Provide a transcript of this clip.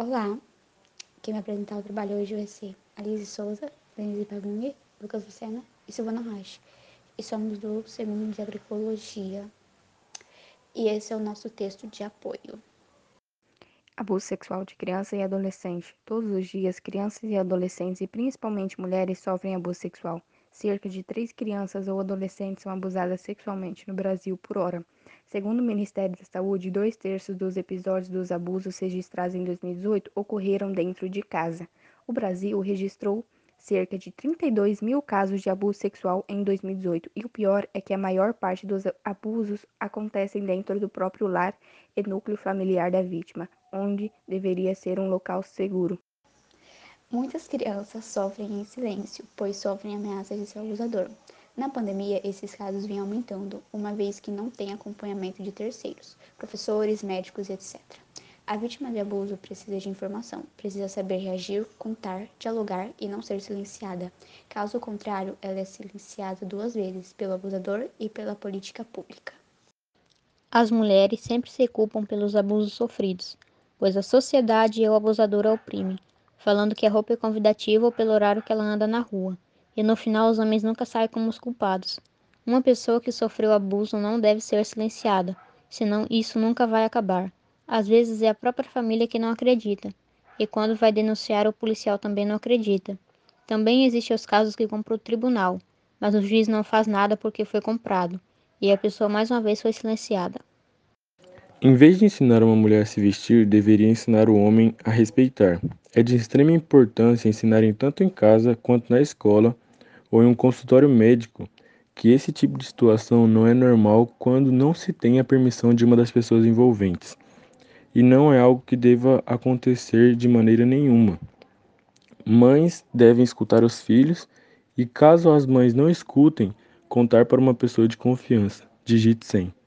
Olá, quem me apresentar o trabalho hoje vai ser Alice Souza, Denise Pagungue, Lucas Lucena e Silvana Rocha. E somos do segundo de Agroecologia. E esse é o nosso texto de apoio. Abuso sexual de criança e adolescente. Todos os dias, crianças e adolescentes, e principalmente mulheres, sofrem abuso sexual. Cerca de três crianças ou adolescentes são abusadas sexualmente no Brasil por hora. Segundo o Ministério da Saúde, dois terços dos episódios dos abusos registrados em 2018 ocorreram dentro de casa. O Brasil registrou cerca de 32 mil casos de abuso sexual em 2018, e o pior é que a maior parte dos abusos acontecem dentro do próprio lar e núcleo familiar da vítima, onde deveria ser um local seguro. Muitas crianças sofrem em silêncio, pois sofrem ameaças de seu abusador. Na pandemia, esses casos vêm aumentando, uma vez que não tem acompanhamento de terceiros, professores, médicos etc. A vítima de abuso precisa de informação, precisa saber reagir, contar, dialogar e não ser silenciada. Caso contrário, ela é silenciada duas vezes, pelo abusador e pela política pública. As mulheres sempre se culpam pelos abusos sofridos, pois a sociedade e o abusador a oprime falando que a roupa é convidativa ou pelo horário que ela anda na rua. E no final os homens nunca saem como os culpados. Uma pessoa que sofreu abuso não deve ser silenciada, senão isso nunca vai acabar. Às vezes é a própria família que não acredita, e quando vai denunciar o policial também não acredita. Também existem os casos que para o tribunal, mas o juiz não faz nada porque foi comprado, e a pessoa mais uma vez foi silenciada. Em vez de ensinar uma mulher a se vestir, deveria ensinar o homem a respeitar. É de extrema importância ensinarem tanto em casa quanto na escola ou em um consultório médico que esse tipo de situação não é normal quando não se tem a permissão de uma das pessoas envolventes. E não é algo que deva acontecer de maneira nenhuma. Mães devem escutar os filhos e, caso as mães não escutem, contar para uma pessoa de confiança. Digite 100.